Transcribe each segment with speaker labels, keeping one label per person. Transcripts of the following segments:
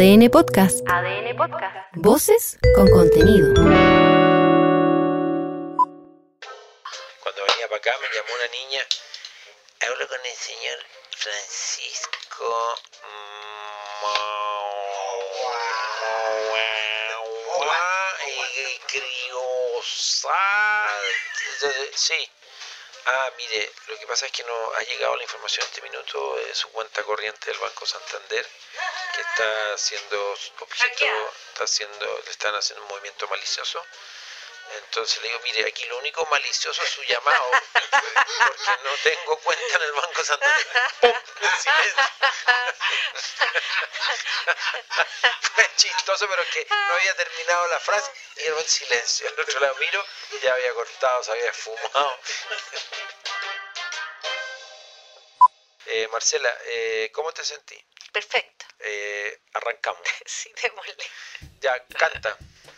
Speaker 1: ADN Podcast.
Speaker 2: ADN Podcast.
Speaker 1: Voces con contenido.
Speaker 3: Cuando venía para acá me llamó una niña. Hablo con el señor Francisco. Criosa. Sí. Ah, mire, lo que pasa es que no ha llegado la información este minuto de su cuenta corriente del Banco Santander, que está haciendo objeto, está haciendo, le están haciendo un movimiento malicioso. Entonces le digo, mire, aquí lo único malicioso es su llamado, porque no tengo cuenta en el Banco Santander. ¡Pum! Silencio. Fue chistoso, pero que no había terminado la frase y era un silencio. Al otro lado miro, ya había cortado, se había esfumado. Eh, Marcela, eh, ¿cómo te sentí?
Speaker 2: Perfecto.
Speaker 3: Eh, arrancamos.
Speaker 2: Sí, démosle.
Speaker 3: Ya, canta.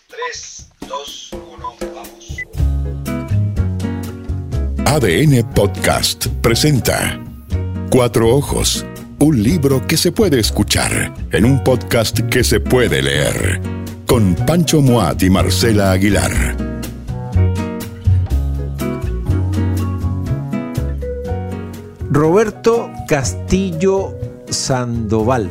Speaker 4: 3, 2, 1, vamos.
Speaker 5: ADN Podcast presenta Cuatro Ojos, un libro que se puede escuchar en un podcast que se puede leer, con Pancho Moat y Marcela Aguilar.
Speaker 6: Roberto Castillo Sandoval.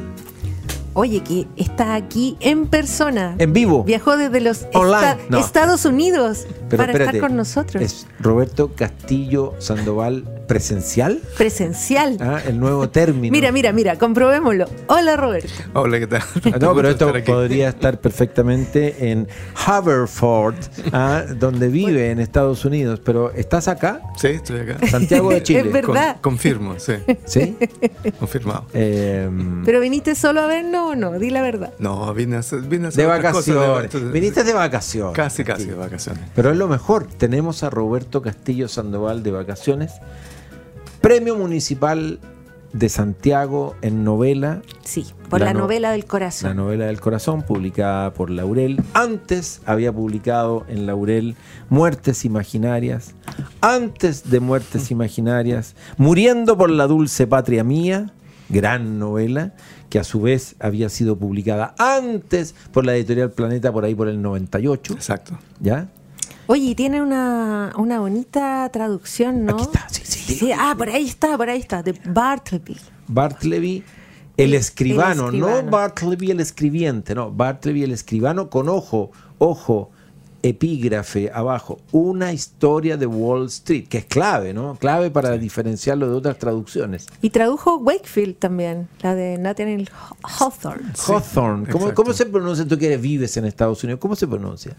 Speaker 7: Oye, que está aquí en persona.
Speaker 6: En vivo.
Speaker 7: Viajó desde los
Speaker 6: Online,
Speaker 7: esta-
Speaker 6: no.
Speaker 7: Estados Unidos
Speaker 6: Pero
Speaker 7: para
Speaker 6: espérate,
Speaker 7: estar con nosotros.
Speaker 6: Es Roberto Castillo Sandoval presencial.
Speaker 7: Presencial.
Speaker 6: Ah, el nuevo término.
Speaker 7: Mira, mira, mira, comprobémoslo. Hola, Roberto.
Speaker 8: Hola, ¿qué tal?
Speaker 6: Ah, No, pero esto
Speaker 8: Estar
Speaker 6: podría estar perfectamente en Haverford, ah, donde vive en Estados Unidos. Pero ¿estás acá?
Speaker 8: Sí, estoy acá.
Speaker 6: Santiago de Chile.
Speaker 7: Es verdad.
Speaker 8: Con- confirmo, sí.
Speaker 6: ¿Sí?
Speaker 8: Confirmado.
Speaker 6: Eh,
Speaker 7: ¿Pero viniste solo a vernos o no? Di la verdad.
Speaker 8: No, vine a vine a hacer
Speaker 6: de
Speaker 8: cosas,
Speaker 6: vacaciones.
Speaker 8: entonces-
Speaker 6: Viniste de vacaciones.
Speaker 8: Casi, casi de vacaciones.
Speaker 6: Pero es lo mejor. Tenemos a Roberto Castillo Sandoval de vacaciones. Premio Municipal de Santiago en novela.
Speaker 7: Sí, por
Speaker 6: La
Speaker 7: la,
Speaker 6: no-
Speaker 7: novela del
Speaker 6: La
Speaker 7: corazón.
Speaker 6: novela del corazón, publicada por Laurel. Antes había publicado en Laurel Muertes Imaginarias. Antes de Muertes Imaginarias, Muriendo por la Dulce Patria Mía, gran novela, que a su vez había sido publicada antes por la editorial Planeta, por ahí por el 98.
Speaker 8: Exacto.
Speaker 6: ¿Ya?
Speaker 7: Oye, y tiene una, una bonita traducción, ¿no?
Speaker 6: Aquí está, sí, sí.
Speaker 7: ah, por ahí está, por ahí está, de Bartleby.
Speaker 6: Bartleby, el escribano,
Speaker 7: El escribano.
Speaker 6: no Bartleby el escribiente, no, Bartleby el escribano con ojo, ojo, epígrafe abajo, una historia de Wall Street, que es clave, ¿no? Clave para diferenciarlo de otras traducciones.
Speaker 7: Y tradujo Wakefield también, la de Nathaniel Hawthorne.
Speaker 6: Hawthorne, ¿cómo, cómo se pronuncia? Tú que vives en Estados Unidos, ¿cómo se pronuncia?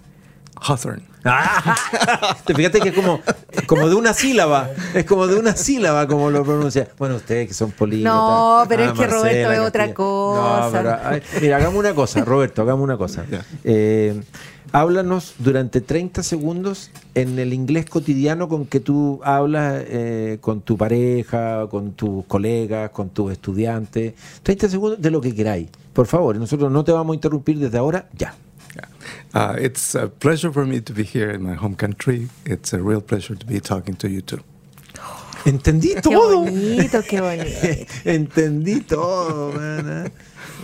Speaker 8: Hawthorne.
Speaker 6: Te fíjate que es como, como de una sílaba, es como de una sílaba como lo pronuncia. Bueno, ustedes que son políglotas.
Speaker 7: No, pero es que Roberto es otra cosa.
Speaker 6: No, pero, ay, mira, hagamos una cosa, Roberto, hagamos una cosa. Eh, háblanos durante 30 segundos en el inglés cotidiano con que tú hablas eh, con tu pareja, con tus colegas, con tus estudiantes. 30 segundos de lo que queráis. Por favor, nosotros no te vamos a interrumpir desde ahora, ya.
Speaker 8: Uh, it's a pleasure for me to be here in my home country. It's a real pleasure to be talking to you too.
Speaker 6: Entendí
Speaker 7: Qué
Speaker 6: todo.
Speaker 7: bonito, qué bonito.
Speaker 6: Entendí todo, man, ¿eh?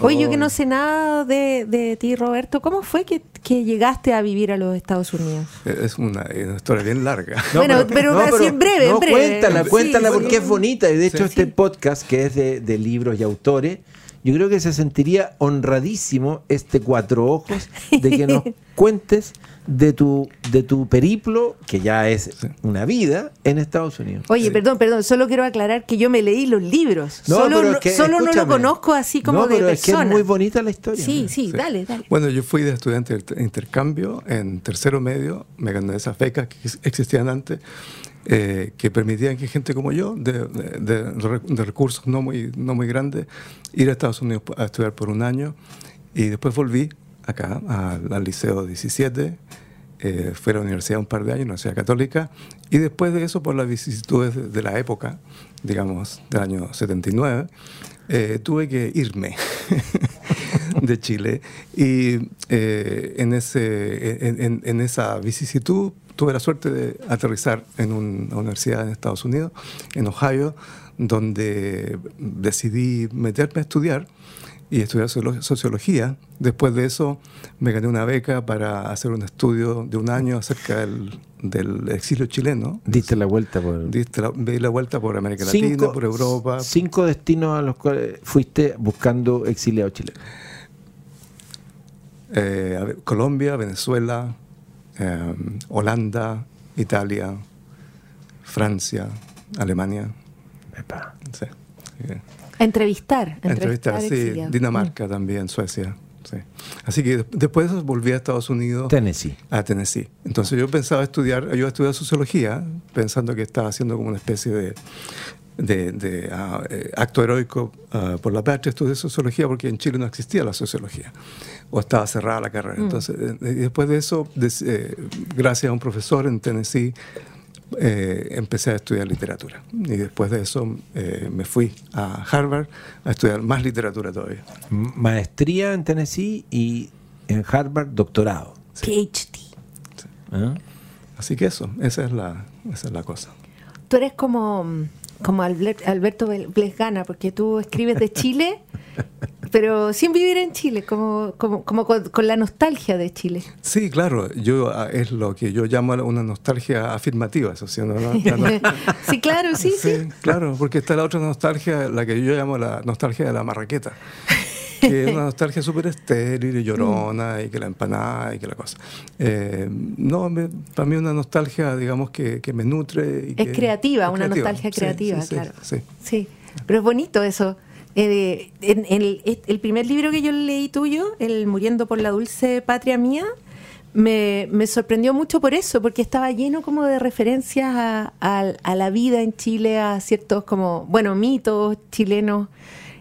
Speaker 7: Oye, yo que no sé nada de, de ti, Roberto, ¿cómo fue que, que llegaste a vivir a los Estados Unidos?
Speaker 8: Es una, una historia bien larga.
Speaker 7: Bueno, pero así en breve, en
Speaker 6: no,
Speaker 7: breve.
Speaker 6: Cuéntala, cuéntala
Speaker 7: sí.
Speaker 6: porque es bonita. Y de hecho,
Speaker 8: Sí.
Speaker 6: este podcast, que es de, de libros y autores, yo creo que se sentiría honradísimo este cuatro ojos de que nos cuentes de tu, de tu periplo, que ya es una vida, en Estados Unidos.
Speaker 7: Oye, perdón, perdón, solo quiero aclarar que yo me leí los libros.
Speaker 6: No,
Speaker 7: solo
Speaker 6: pero
Speaker 7: no,
Speaker 6: es que,
Speaker 7: solo no lo conozco así como
Speaker 6: No,
Speaker 7: de
Speaker 6: pero es que es
Speaker 7: persona.
Speaker 6: muy bonita la historia.
Speaker 7: Sí, sí, dale, dale.
Speaker 8: Bueno, yo fui de estudiante de intercambio en tercero medio, me gané esas becas que existían antes, eh, que permitían que gente como yo, de, de- de recursos no muy, no muy grandes, ir a Estados Unidos a estudiar por un año y después volví acá al, al Liceo 17, eh, a la universidad un par de años, Universidad Católica, y después de eso, por las vicisitudes de, de la época, digamos, del año 79, eh, tuve que irme de Chile. Y eh, en, ese, en- en esa vicisitud tuve la suerte de aterrizar en una universidad en Estados Unidos, en Ohio, donde decidí meterme a estudiar y estudiar socio- sociología. Después de eso me gané una beca para hacer un estudio de un año acerca del, del exilio chileno.
Speaker 6: Diste la vuelta por
Speaker 8: Diste la, di la vuelta por América Latina, por Europa.
Speaker 6: Cinco destinos a los cuales fuiste buscando exiliados chilenos.
Speaker 8: Eh, ver, Colombia, Venezuela, eh, Holanda, Italia, Francia, Alemania.
Speaker 6: Epa.
Speaker 8: Sí.
Speaker 7: Entrevistar.
Speaker 8: Entrevistar, sí,
Speaker 7: exiliados.
Speaker 8: Dinamarca también, Suecia. sí. Así que de- después de eso volví a Estados Unidos.
Speaker 6: Tennessee.
Speaker 8: a Tennessee. Entonces yo pensaba estudiar, yo estudiar sociología, pensando que estaba haciendo como una especie de, de, de, eh, acto heroico ah, por la patria, estudié sociología porque en Chile no existía la sociología, o estaba cerrada la carrera. Entonces, eh, y después de eso, des- eh, gracias a un profesor en Tennessee, eh, empecé a estudiar literatura. Y después de eso eh, me fui a Harvard a estudiar más literatura todavía.
Speaker 6: Maestría en Tennessee y en Harvard doctorado.
Speaker 7: PhD.
Speaker 6: ¿Ah?
Speaker 8: Así que eso, esa es la, esa es la cosa.
Speaker 7: Tú eres como, como Albert- Alberto Ble- Blesgana, porque tú escribes de Chile, pero sin vivir en Chile, como, como, como con, con la nostalgia de Chile.
Speaker 8: Sí, claro, yo ah, es lo que yo llamo una nostalgia afirmativa, eso sí, ¿no? No-
Speaker 7: sí, claro, sí, sí.
Speaker 8: Sí, claro, porque está la otra nostalgia, la que yo llamo la nostalgia de la marraqueta, que es una nostalgia súper estéril y llorona, y que la empanada y que la cosa. Eh, no, me- para mí una nostalgia, digamos, que, que me nutre. Y
Speaker 7: Es
Speaker 8: que-
Speaker 7: creativa,
Speaker 8: es
Speaker 7: una
Speaker 8: creativa.
Speaker 7: nostalgia creativa,
Speaker 8: sí, sí,
Speaker 7: claro.
Speaker 8: sí.
Speaker 7: Sí, pero es bonito eso. Eh, en, el, primer libro que yo leí tuyo, El Muriendo por la Dulce Patria Mía, me, sorprendió mucho por eso, porque estaba lleno como de referencias a, la vida en Chile, a ciertos como, bueno, mitos chilenos,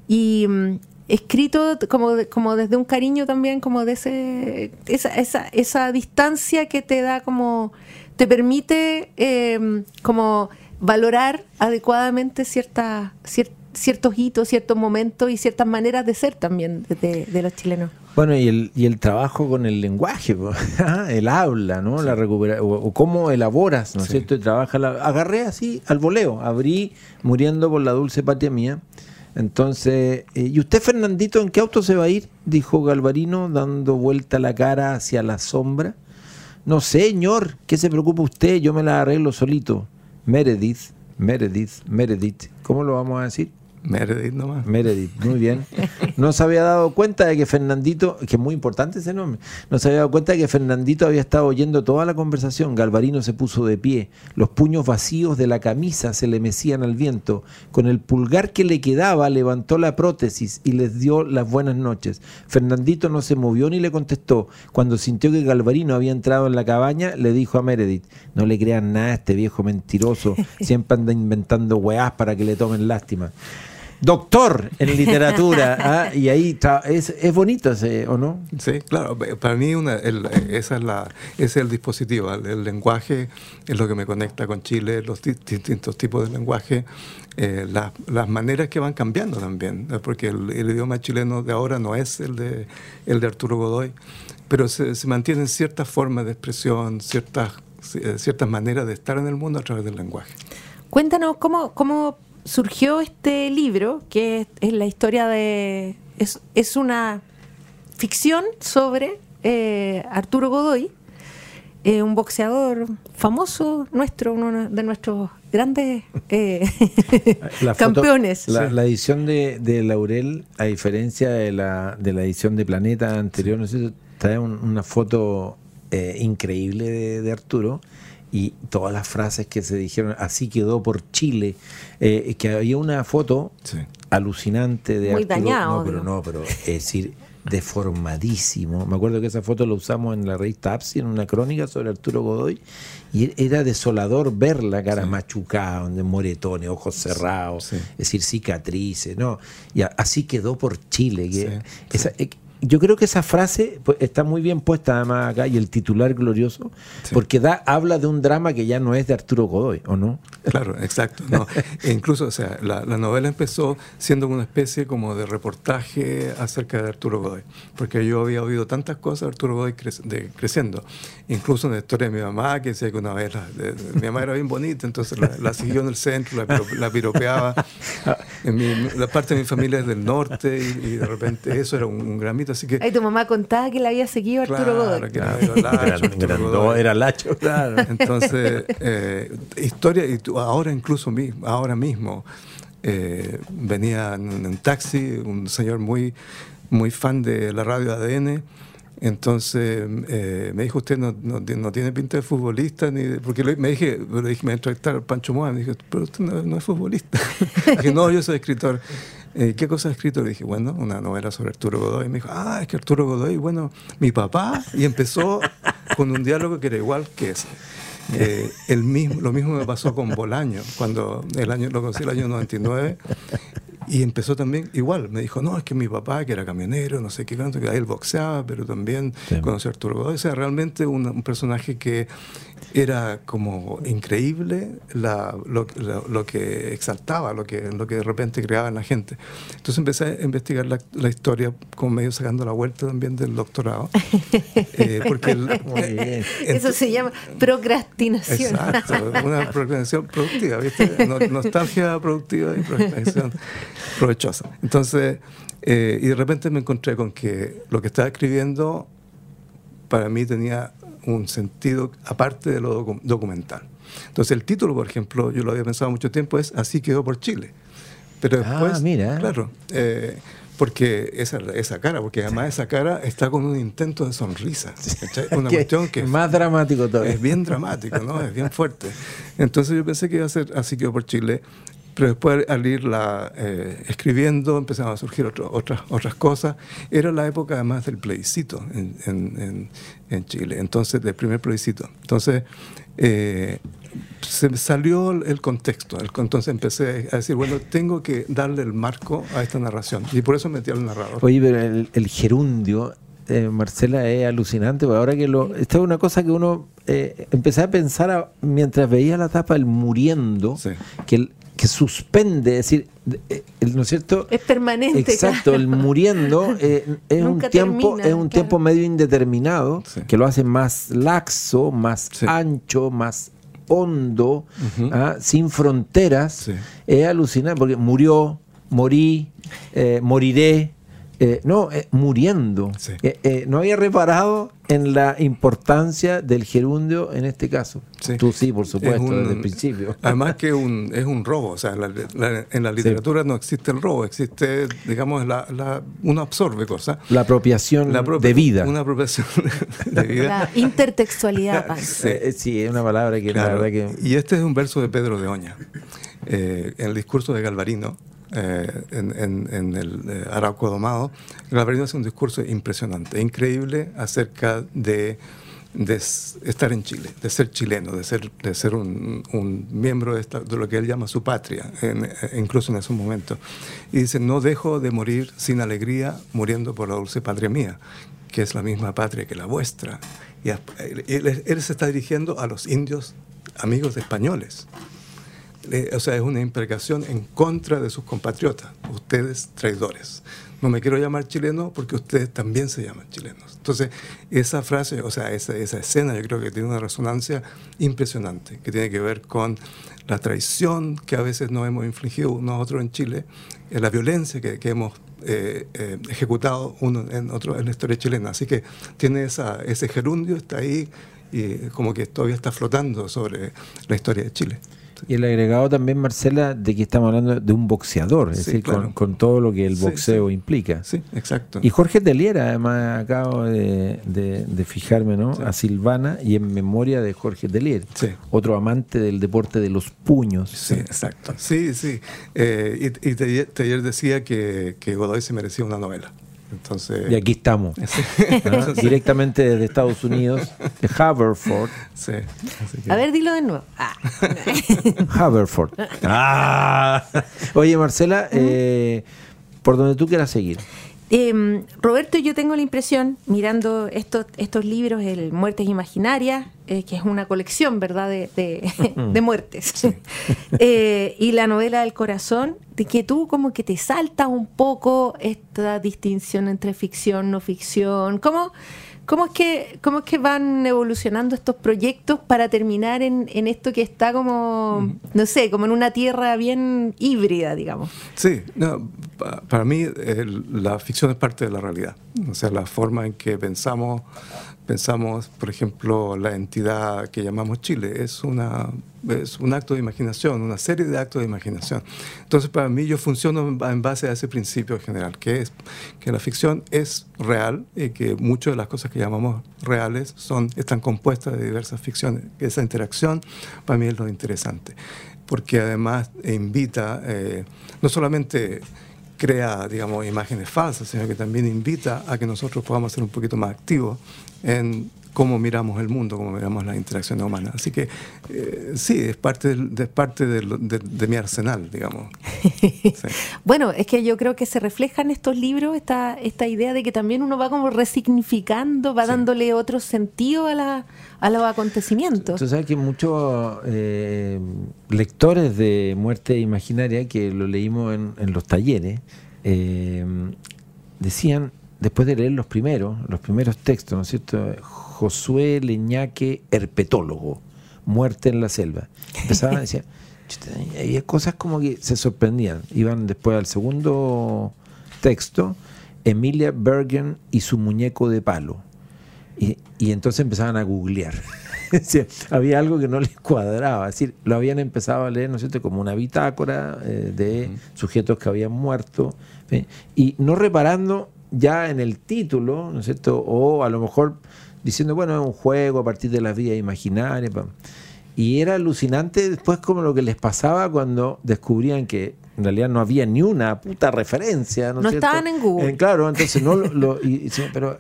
Speaker 7: y mm, escrito como, de- como desde un cariño también, como de ese, esa, esa, esa distancia que te da como, te permite eh, como valorar adecuadamente ciertas cier- ciertos hitos, ciertos momentos y ciertas maneras de ser también de, de- de los chilenos.
Speaker 6: Bueno, y el, y el trabajo con el lenguaje, el habla, ¿no? La recupera o, o cómo elaboras, ¿no es
Speaker 8: Sí.
Speaker 6: cierto? Y trabaja la- agarré así al voleo, abrí muriendo por la dulce patria mía. Entonces, eh, ¿y usted, Fernandito, en qué auto se va a ir? Dijo Galvarino, dando vuelta la cara hacia la sombra. No, señor, ¿qué se preocupa usted? Yo me la arreglo solito. Meredith, Meredith, Meredith. ¿Cómo lo vamos a decir?
Speaker 8: Meredith nomás.
Speaker 6: Meredith, muy bien. No se había dado cuenta de que Fernandito, que es muy importante ese nombre, no se había dado cuenta de que Fernandito había estado oyendo toda la conversación. Galvarino se puso de pie, los puños vacíos de la camisa se le mecían al viento. Con el pulgar que le quedaba levantó la prótesis y les dio las buenas noches. Fernandito no se movió ni le contestó. Cuando sintió que Galvarino había entrado en la cabaña, le dijo a Meredith, no le crean nada a este viejo mentiroso, siempre anda inventando weás para que le tomen lástima doctor en literatura. ¿ah? Y ahí está, es, es bonito ese, ¿o no?
Speaker 8: Sí, claro. Para mí una, el- esa es la, ese es el dispositivo. El, el lenguaje es lo que me conecta con Chile, los di- distintos tipos de lenguaje, eh, las- las maneras que van cambiando también, ¿no? porque el, el idioma chileno de ahora no es el de, el de Arturo Godoy, pero se, se mantienen ciertas formas de expresión, ciertas, eh, ciertas maneras de estar en el mundo a través del lenguaje.
Speaker 7: Cuéntanos cómo, cómo surgió este libro, que es, es la historia de... Es, es una ficción sobre eh, Arturo Godoy, eh, un boxeador famoso nuestro, uno de nuestros grandes eh,
Speaker 6: La foto-
Speaker 7: campeones.
Speaker 6: la,
Speaker 8: Sí.
Speaker 6: la edición de, de Laurel, a diferencia de la, de la edición de Planeta anterior, no sé, trae un- una foto eh, increíble de, de Arturo y todas las frases que se dijeron, así quedó por Chile, eh, que había una foto
Speaker 8: Sí.
Speaker 6: alucinante de
Speaker 7: Muy
Speaker 6: Arturo.
Speaker 7: dañado,
Speaker 6: No, pero no, pero es decir, deformadísimo. Me acuerdo que esa foto la usamos en la revista APSI, en una crónica sobre Arturo Godoy, y era desolador ver la cara machucada, donde moretones, ojos cerrados,
Speaker 8: Sí.
Speaker 6: es decir, cicatrices, ¿no? Y así quedó por Chile. que
Speaker 8: Sí,
Speaker 6: esa- eh, yo creo que esa frase pues, está muy bien puesta además acá y el titular glorioso,
Speaker 8: Sí.
Speaker 6: porque da, habla de un drama que ya no es de Arturo Godoy, ¿o no?
Speaker 8: Claro, exacto. No. E incluso, o sea, la, la novela empezó siendo una especie como de reportaje acerca de Arturo Godoy, porque yo había oído tantas cosas de Arturo Godoy crec- de- creciendo. Incluso una historia de mi mamá que decía que una vez la- de- de- mi mamá era bien bonita, entonces la, la siguió en el centro, la, la piropeaba. En mi- la parte de mi familia es del norte y, y de repente eso era un, un gran mito, así que
Speaker 7: Ay, tu mamá contaba que la había seguido Arturo
Speaker 8: Claro,
Speaker 7: Godoy.
Speaker 6: Grandó,
Speaker 8: Godoy.
Speaker 6: era Lacho, claro.
Speaker 8: Entonces, eh, historia, y tú- ahora incluso mismo, ahora mismo, eh, venía en un taxi un señor muy, muy fan de la radio ADN. Entonces eh, me dijo, usted no, no, no tiene pinta de futbolista, ni de-". porque le- me dije, le dije, me entrevistar Pancho Moa, me dijo, pero usted no, no es futbolista. dije, no, yo soy escritor. Eh, ¿Qué cosa ha escrito? Le dije, bueno, una novela sobre Arturo Godoy. Y me dijo, ah, es que Arturo Godoy, bueno, mi papá. Y empezó con un diálogo que era igual que ese. Eh, el mismo, lo mismo me pasó con Bolaño, cuando el año, lo conocí el año 99. Y empezó también igual. Me dijo, no, es que mi papá, que era camionero, no sé qué tanto, que ahí él boxeaba, pero también
Speaker 6: Sí.
Speaker 8: conoció a Arturo Godoy. O sea, realmente un, un personaje que era como increíble la- lo, lo- lo que exaltaba, lo que, lo que de repente creaba en la gente. Entonces empecé a investigar la, la historia, como medio sacando la vuelta también del doctorado. Eh, porque el-
Speaker 6: Muy bien.
Speaker 7: Eso se llama procrastinación.
Speaker 8: Exacto, una procrastinación productiva, ¿viste? No- nostalgia productiva y procrastinación provechosa. Entonces, eh, y de repente me encontré con que lo que estaba escribiendo para mí tenía un sentido aparte de lo docu- documental. Entonces, el título, por ejemplo, yo lo había pensado mucho tiempo, es Así quedó por Chile. Pero
Speaker 6: Ah,
Speaker 8: después,
Speaker 6: mira.
Speaker 8: claro, eh, porque esa, esa cara, porque además esa cara está con un intento de sonrisa. Una cuestión que
Speaker 6: más dramático todavía.
Speaker 8: es bien dramático, ¿no? Es bien fuerte. Entonces yo pensé que iba a ser así quedó por Chile, pero después al irla eh, escribiendo empezaron a surgir otro- otras, otras cosas. Era la época además del plebiscito en, en- en- Chile, entonces del primer plebiscito. Entonces eh, se me salió el contexto, entonces empecé a decir, bueno, tengo que darle el marco a esta narración y por eso metí al narrador.
Speaker 6: Oye, pero el, el gerundio, eh, Marcela, es alucinante. ahora que lo. Esta es una cosa que uno. Eh, empecé a pensar a- mientras veía la tapa, el muriendo,
Speaker 8: Sí.
Speaker 6: que, el- que suspende, es decir, de- eh, el- ¿no es cierto?
Speaker 7: Es permanente.
Speaker 6: Exacto, el muriendo eh, es un tiempo,
Speaker 7: termina,
Speaker 6: es un
Speaker 7: claro.
Speaker 6: tiempo medio indeterminado
Speaker 8: Sí.
Speaker 6: que lo hace más laxo, más
Speaker 8: Sí.
Speaker 6: ancho, más hondo, ¿ah? sin fronteras.
Speaker 8: Sí.
Speaker 6: Es alucinante porque murió, morí, eh, moriré. Eh, no, eh, muriendo.
Speaker 8: Sí.
Speaker 6: Eh, eh, no había reparado en la importancia del gerundio en este caso.
Speaker 8: Sí.
Speaker 6: Tú sí, por supuesto,
Speaker 8: Es un-
Speaker 6: desde el principio.
Speaker 8: Además que un, es un robo, o sea, la- la- en la literatura no existe el robo, existe, digamos, la, la- uno absorbe cosas.
Speaker 6: La apropiación de vida.
Speaker 8: Una apropiación de vida.
Speaker 7: La intertextualidad.
Speaker 8: Sí.
Speaker 6: Eh, sí, es una palabra que
Speaker 8: Claro.
Speaker 6: la verdad que...
Speaker 8: Y este es un verso de Pedro de Oña, eh, en el discurso de Galvarino, eh, en, en- en el eh, Arauco Domado. Galvarino hace un discurso impresionante, increíble acerca de, de estar en Chile, de ser chileno, de ser, de ser un, un miembro de, esta- de lo que él llama su patria, en- eh, incluso en esos momentos. Y dice, no dejo de morir sin alegría, muriendo por la dulce patria mía, que es la misma patria que la vuestra. Y él, él se está dirigiendo a los indios amigos españoles. Eh, o sea, es una imprecación en contra de sus compatriotas, ustedes traidores. No me quiero llamar chileno porque ustedes también se llaman chilenos. Entonces, esa frase, o sea, esa, esa escena yo creo que tiene una resonancia impresionante, que tiene que ver con la traición que a veces nos hemos infligido nosotros en Chile, eh, la violencia que, que hemos eh, eh, ejecutado uno en otro en la historia chilena. Así que tiene esa, ese gerundio, está ahí y como que todavía está flotando sobre la historia de Chile.
Speaker 6: Y el agregado también, Marcela, de que estamos hablando de un boxeador, es
Speaker 8: Sí,
Speaker 6: decir,
Speaker 8: claro.
Speaker 6: con, con todo lo que el boxeo
Speaker 8: sí.
Speaker 6: implica.
Speaker 8: Sí, exacto.
Speaker 6: Y Jorge Teliera, además, acabo de, de- de fijarme, ¿no? A Silvana y en memoria de Jorge Telier, otro amante del deporte de los puños.
Speaker 8: Sí, exacto. Sí, sí. Eh, y y Teller decía que, que Godoy se merecía una novela. Entonces,
Speaker 6: Y aquí estamos,
Speaker 8: Sí.
Speaker 6: ¿ah? directamente desde Estados Unidos, de Haverford.
Speaker 8: Sí, así que-
Speaker 7: A ver, dilo de nuevo. Ah.
Speaker 6: Haverford. Ah. Oye, Marcela, eh, por donde tú quieras seguir.
Speaker 7: Eh, Roberto, yo tengo la impresión, mirando estos, estos libros, el Muertes Imaginarias, eh, que es una colección, ¿verdad?, de, de, de muertes, eh, y la novela del corazón, de que tú como que te salta un poco esta distinción entre ficción, no ficción, ¿cómo, cómo, es, que, cómo es que van evolucionando estos proyectos para terminar en, en esto que está como, no sé, como en una tierra bien híbrida, digamos?
Speaker 8: Sí, no, pa- para mí el- la ficción es parte de la realidad. O sea, la forma en que pensamos, pensamos, por ejemplo, la entidad que llamamos Chile es una es un acto de imaginación, una serie de actos de imaginación. Entonces, para mí yo funciono en- base a ese principio general, que es que la ficción es real y que muchas de las cosas que llamamos reales son están compuestas de diversas ficciones. Esa interacción para mí es lo interesante, porque además invita eh, no solamente crea, digamos, imágenes falsas, sino que también invita a que nosotros podamos ser un poquito más activos en cómo miramos el mundo, cómo miramos las interacciones humanas. Así que eh, sí, es parte, del- de, parte del- de, de mi arsenal, digamos. Sí.
Speaker 7: Bueno, es que yo creo que se refleja en estos libros esta, esta idea de que también uno va como resignificando, va dándole otro sentido a, la, a los acontecimientos.
Speaker 6: Tú sabes que muchos eh, lectores de Muerte Imaginaria, que lo leímos en, en los talleres, eh, decían, después de leer los primeros, los primeros textos, ¿no es cierto? Josué Leñaque, herpetólogo, Muerte en la selva. Empezaban a decir, "Chuta, y había cosas como que se sorprendían. Iban después al segundo texto, Emilia Bergen y su muñeco de palo. Y, y entonces empezaban a googlear. Decir, había algo que no les cuadraba. Es decir, lo habían empezado a leer, ¿no es cierto?, como una bitácora eh, de sujetos que habían muerto. ¿sí? Y no reparando ya en el título, ¿no es cierto?, o a lo mejor diciendo, bueno, es un juego a partir de las vidas imaginarias. Y era alucinante después como lo que les pasaba cuando descubrían que en realidad no había ni una puta referencia. No,
Speaker 7: No
Speaker 6: cierto?
Speaker 7: estaban en Google.
Speaker 6: Eh, claro, entonces no lo, lo- y- pero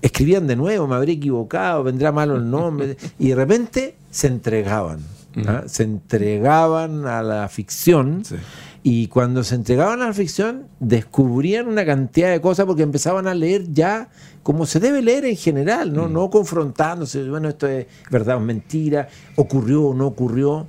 Speaker 6: escribían de nuevo, me habré equivocado, vendrá malo el nombre, y de repente se entregaban, ¿ah? se entregaban a la ficción,
Speaker 8: Sí.
Speaker 6: Y cuando se entregaban a la ficción descubrían una cantidad de cosas porque empezaban a leer ya como se debe leer en general, no, no confrontándose, bueno, esto es verdad o mentira, ocurrió o no ocurrió.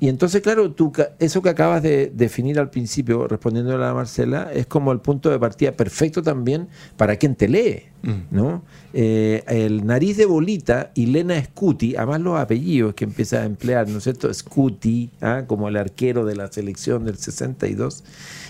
Speaker 6: Y entonces, claro, tú, eso que acabas de definir al principio, respondiendo a la Marcela, es como el punto de partida perfecto también para quien te lee. ¿no? Eh, el nariz de bolita y Lena Scuti, además los apellidos que empieza a emplear, ¿no es cierto? Scuti, ¿ah? como el arquero de la selección del 62.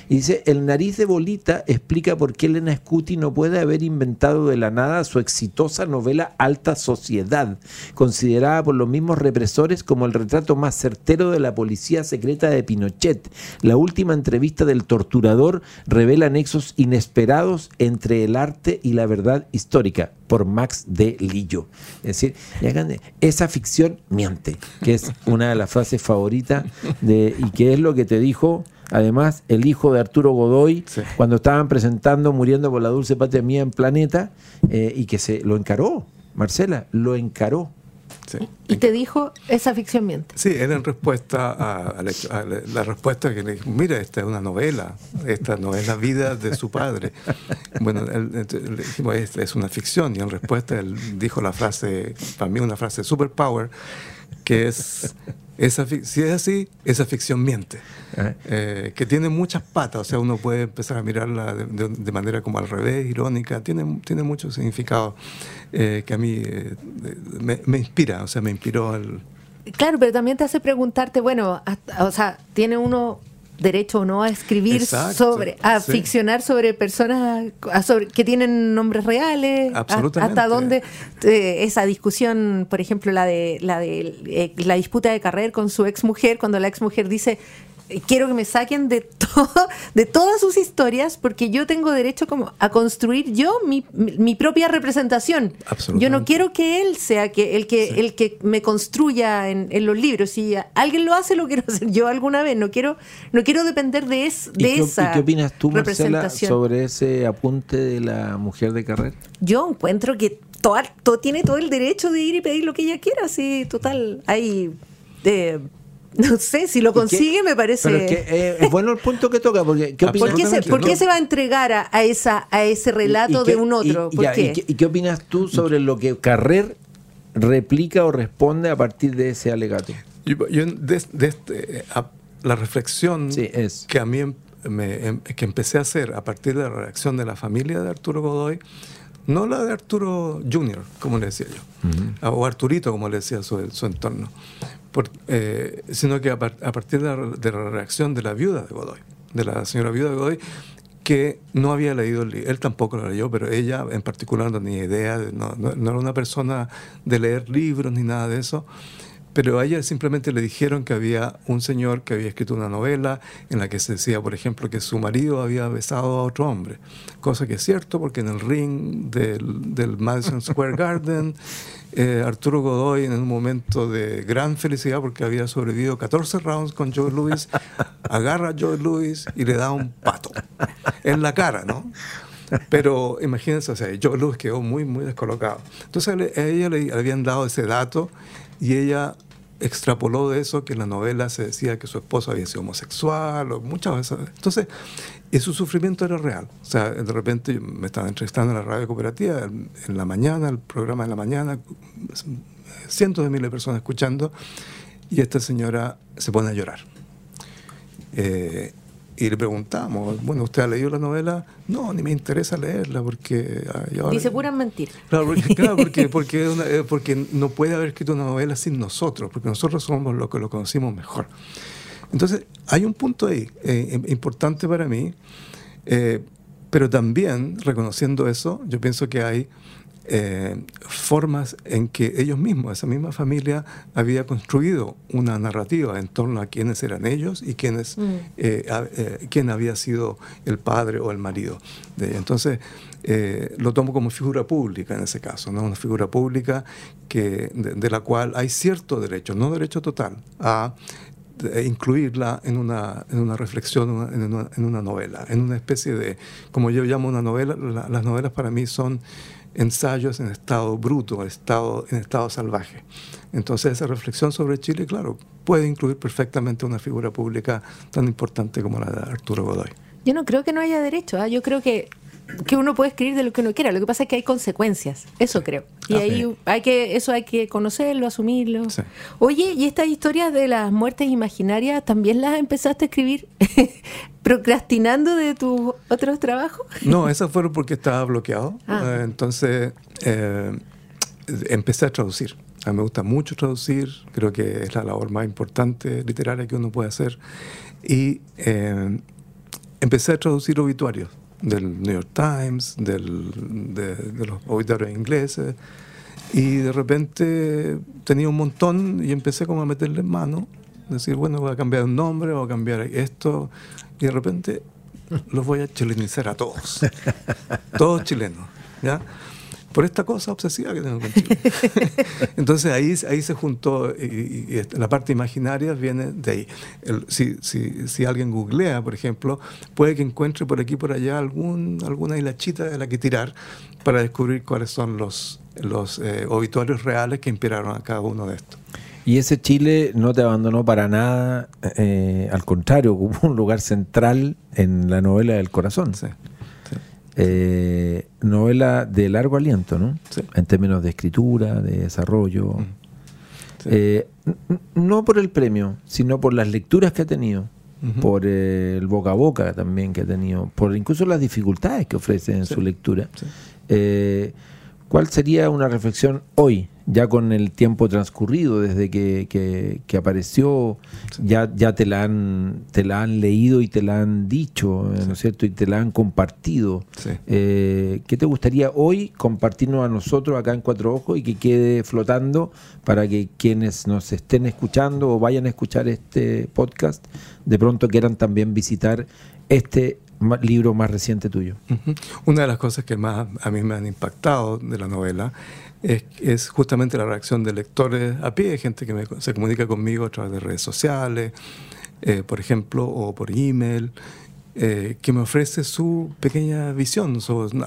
Speaker 6: Y dice, el nariz de bolita explica por qué Elena Scuti no puede haber inventado de la nada su exitosa novela Alta Sociedad, considerada por los mismos represores como el retrato más certero de la policía secreta de Pinochet. La última entrevista del torturador revela nexos inesperados entre el arte y la verdad histórica por Max de Lillo. Es decir, esa ficción miente, que es una de las frases favoritas de, y que es lo que te dijo además el hijo de Arturo Godoy
Speaker 8: Sí.
Speaker 6: cuando estaban presentando Muriendo por la Dulce Patria Mía en Planeta eh, y que se lo encaró, Marcela, lo encaró.
Speaker 8: Sí.
Speaker 7: Y te dijo, esa ficción miente.
Speaker 8: Sí, era en respuesta a, a la, a la- la respuesta que le dijo, mira, esta es una novela, esta no es la vida de su padre. Bueno, él- le dijimos, es, es una ficción, y en respuesta él dijo la frase, para mí una frase superpower, que es, esa, fic- si es así, esa ficción miente. Eh, que tiene muchas patas, o sea, uno puede empezar a mirarla de, de- de manera como al revés, irónica, tiene, tiene mucho significado eh, que a mí eh, me, me inspira, o sea, me inspiró al...
Speaker 7: Claro, pero también te hace preguntarte, bueno, hasta- o sea, ¿tiene uno derecho o no a escribir
Speaker 8: Exacto,
Speaker 7: sobre, a
Speaker 8: sí.
Speaker 7: ficcionar sobre personas a sobre, que tienen nombres reales? A-
Speaker 8: Absolutamente.
Speaker 7: ¿Hasta dónde eh, esa discusión, por ejemplo, la de la de eh, la disputa de Carrer con su ex mujer, cuando la ex mujer dice quiero que me saquen de todo, de todas sus historias porque yo tengo derecho como a construir yo mi, mi- propia representación.
Speaker 8: Absolutamente.
Speaker 7: Yo no quiero que él sea que el que el que me construya en, en los libros. Si alguien lo hace, lo quiero hacer yo alguna vez. No quiero no quiero depender de es
Speaker 6: ¿Y
Speaker 7: de
Speaker 6: qué,
Speaker 7: esa
Speaker 6: y qué opinas tú, Marcela, sobre ese apunte de la mujer de carrera?
Speaker 7: Yo encuentro que toda- todo, tiene todo el derecho de ir y pedir lo que ella quiera. Sí, total. Hay eh, No sé, si lo consigue me parece...
Speaker 6: Pero es que eh, es bueno el punto que toca, porque ¿qué?
Speaker 7: ¿Por qué, se, por se va a entregar a, a esa, a ese relato
Speaker 6: ¿Y qué-
Speaker 7: de un otro?
Speaker 6: y-
Speaker 7: ¿Por
Speaker 6: ya,
Speaker 7: qué?
Speaker 6: ¿y qué, y qué opinas tú sobre lo que Carrer replica o responde a partir de ese alegato?
Speaker 8: Yo, yo de, de este, a- la reflexión
Speaker 6: Sí, es.
Speaker 8: que a mí em- me, em- que empecé a hacer a partir de la reacción de la familia de Arturo Godoy, no la de Arturo Jr., como le decía yo, o Arturito, como le decía su, su entorno, Por- eh, sino que a, par- a partir de la, de la reacción de la viuda de Godoy, de la señora viuda de Godoy, que no había leído el libro, él tampoco lo leyó, pero ella en particular no tenía idea, de- no, no- no era una persona de leer libros ni nada de eso, pero a ella simplemente le dijeron que había un señor que había escrito una novela en la que se decía, por ejemplo, que su marido había besado a otro hombre, cosa que es cierto porque en el ring del, del Madison Square Garden, eh, Arturo Godoy en un momento de gran felicidad porque había sobrevivido 14 rounds con Joe Louis, agarra a Joe Louis y le da un pato en la cara, ¿no? Pero imagínense, o sea, Joe Louis quedó muy, muy descolocado. Entonces a ella le, le habían dado ese dato y ella extrapoló de eso que en la novela se decía que su esposo había sido homosexual o muchas veces. Entonces, su sufrimiento era real. O sea, de repente me estaban entrevistando en la radio cooperativa en la mañana, el programa en la mañana, cientos de miles de personas escuchando y esta señora se pone a llorar. Eh, y le preguntamos, bueno, ¿usted ha leído la novela? No, ni me interesa leerla porque... ah, ahora-
Speaker 7: Dice puras mentiras.
Speaker 8: Claro, porque, claro, porque, porque, es una- eh, porque no puede haber escrito una novela sin nosotros, porque nosotros somos los que lo conocimos mejor. Entonces, hay un punto ahí eh, im- importante para mí, eh, pero también, reconociendo eso, yo pienso que hay eh, formas en que ellos mismos, esa misma familia, había construido una narrativa en torno a quiénes eran ellos y quiénes, eh, a- eh, quién había sido el padre o el marido de ella. Entonces, eh, lo tomo como figura pública en ese caso, ¿no? una figura pública que, de, de la cual hay cierto derecho, no derecho total, a de incluirla en una, en una reflexión, en una, novela, en una especie de, como yo llamo una novela, la- las novelas para mí son ensayos en estado bruto, estado, en estado salvaje. Entonces esa reflexión sobre Chile, claro, puede incluir perfectamente una figura pública tan importante como la de Arturo Godoy.
Speaker 7: Yo no creo que no haya derecho. ¿ah? Yo creo que, que uno puede escribir de lo que uno quiera. Lo que pasa es que hay consecuencias. Eso creo. Y
Speaker 8: Ah,
Speaker 7: ahí hay que, eso hay que conocerlo, asumirlo.
Speaker 8: Sí.
Speaker 7: Oye, ¿y estas historias de las muertes imaginarias también las empezaste a escribir procrastinando de tus otros trabajos?
Speaker 8: No, esas fueron porque estaba bloqueado.
Speaker 7: Ah.
Speaker 8: Eh, entonces eh, empecé a traducir. A mí me gusta mucho traducir, creo que es la labor más importante literaria que uno puede hacer. Y eh, empecé a traducir obituarios del New York Times, del- de, de los obituarios ingleses. Y de repente tenía un montón y empecé como a meterle en mano. Decir, bueno, voy a cambiar un nombre, voy a cambiar esto. Y de repente los voy a chilenizar a todos. todos chilenos. ¿ya? Por esta cosa obsesiva que tengo con Chile. Entonces ahí, ahí se juntó, y, y- la parte imaginaria viene de ahí. El- si, si, si alguien googlea, por ejemplo, puede que encuentre por aquí por allá algún, alguna hilachita de la que tirar para descubrir cuáles son los, los eh, obituarios reales que inspiraron a cada uno de estos.
Speaker 6: Y ese Chile no te abandonó para nada, eh, al contrario, ocupó un lugar central en la novela del corazón.
Speaker 8: Sí.
Speaker 6: Eh, novela de largo aliento, ¿no?
Speaker 8: Sí.
Speaker 6: En términos de escritura, de desarrollo.
Speaker 8: Sí.
Speaker 6: Eh, no por el premio, sino por las lecturas que ha tenido, por eh, el boca a boca también que ha tenido, por incluso las dificultades que ofrece en
Speaker 8: Sí.
Speaker 6: su lectura. ¿Cuál sería una reflexión hoy, ya con el tiempo transcurrido desde que, que- que apareció? Ya, ya te, la han, te la han leído y te la han dicho, ¿no es cierto? Y te la han compartido.
Speaker 8: Sí.
Speaker 6: Eh, ¿Qué te gustaría hoy compartirnos a nosotros acá en Cuatro Ojos y que quede flotando para que quienes nos estén escuchando o vayan a escuchar este podcast de pronto quieran también visitar este libro más reciente tuyo?
Speaker 8: Una de las cosas que más a mí me han impactado de la novela es, es justamente la reacción de lectores a pie, gente que se comunica conmigo a través de redes sociales, eh, por ejemplo, o por email, eh, que me ofrece su pequeña visión,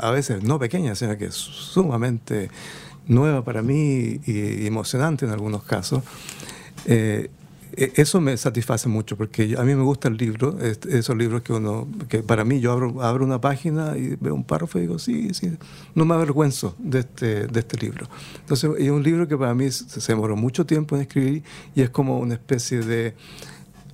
Speaker 8: a veces no pequeña, sino que es sumamente nueva para mí y, emocionante en algunos casos. Eh, eso me satisface mucho porque a mí me gusta el libro, es- esos libros que uno, que para mí yo abro, abro una página y veo un párrafo y digo, sí, sí, no me avergüenzo de este, de este libro. Entonces es un libro que para mí se, se demoró mucho tiempo en escribir y es como una especie de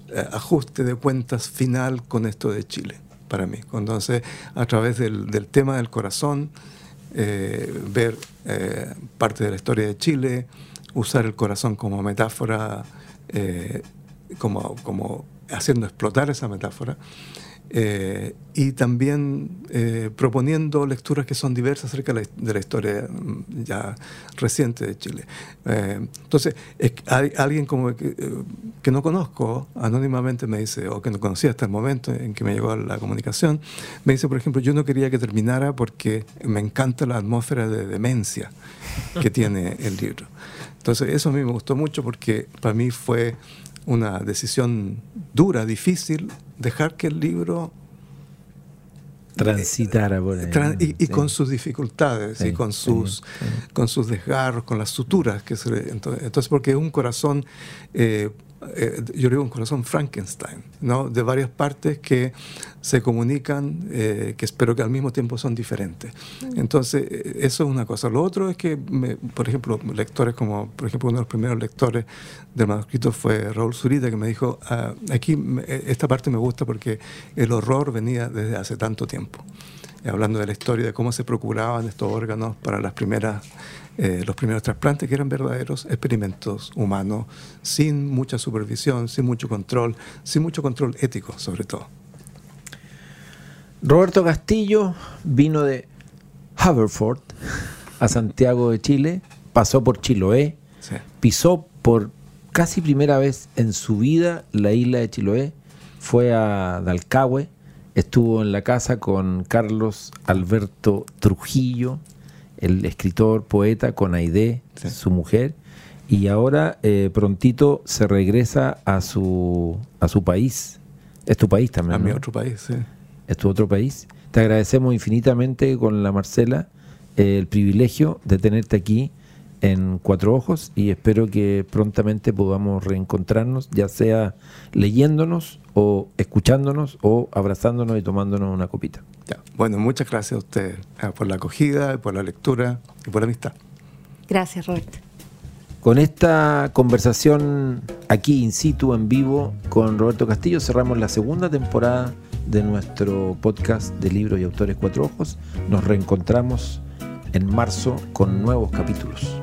Speaker 8: eh, ajuste de cuentas final con esto de Chile, para mí. Entonces, a través del, del tema del corazón, eh, ver eh, parte de la historia de Chile, usar el corazón como metáfora, eh, como, haciendo explotar esa metáfora, eh, y también eh, proponiendo lecturas que son diversas acerca de la, historia mm, ya reciente de Chile. Entonces, es hay alguien como que, eh, no conozco, anónimamente me dice, o que no conocía hasta el momento en que me llegó la comunicación, me dice, por ejemplo, yo no quería que terminara porque me encanta la atmósfera de demencia que tiene el libro. Entonces, eso a mí me gustó mucho porque para mí fue una decisión dura, difícil, dejar que el libro
Speaker 6: Transitara por ahí.
Speaker 8: Tran- y, y
Speaker 6: Sí.
Speaker 8: con sus dificultades
Speaker 6: Sí,
Speaker 8: y con sus,
Speaker 6: sí.
Speaker 8: con sus desgarros, con las suturas. Que se entonces, porque es un corazón, eh, eh, yo digo un corazón Frankenstein, ¿no? de varias partes que se comunican, eh, que espero que al mismo tiempo son diferentes. Entonces, eh, eso es una cosa. Lo otro es que, me- por ejemplo, lectores como, por ejemplo, uno de los primeros lectores del manuscrito fue Raúl Zurita, que me dijo, "Ah, aquí me- esta parte me gusta porque el horror venía desde hace tanto tiempo eh, hablando de la historia de cómo se procuraban estos órganos para las primeras, eh, los primeros trasplantes, que eran verdaderos experimentos humanos, sin mucha supervisión, sin mucho control, sin mucho control ético, sobre todo.
Speaker 6: Roberto Castillo vino de Haverford a Santiago de Chile, pasó por Chiloé,
Speaker 8: Sí.
Speaker 6: pisó por casi primera vez en su vida la isla de Chiloé, fue a Dalcahue, estuvo en la casa con Carlos Alberto Trujillo, el escritor, poeta, con Aide,
Speaker 8: Sí.
Speaker 6: su mujer, y ahora eh, prontito se regresa a su, a su país. Es tu país también.
Speaker 8: A mi
Speaker 6: ¿no?
Speaker 8: otro país, sí.
Speaker 6: es tu otro país. Te agradecemos infinitamente con la Marcela eh, el privilegio de tenerte aquí en Cuatro Ojos y espero que prontamente podamos reencontrarnos, ya sea leyéndonos o escuchándonos o abrazándonos y tomándonos una copita.
Speaker 8: Ya. Bueno, muchas gracias a usted eh, por la acogida, por la lectura y por la amistad.
Speaker 7: Gracias, Roberto.
Speaker 6: Con esta conversación aquí in situ, en vivo, con Roberto Castillo, cerramos la segunda temporada de nuestro podcast de libros y autores Cuatro Ojos. Nos reencontramos en marzo con nuevos capítulos.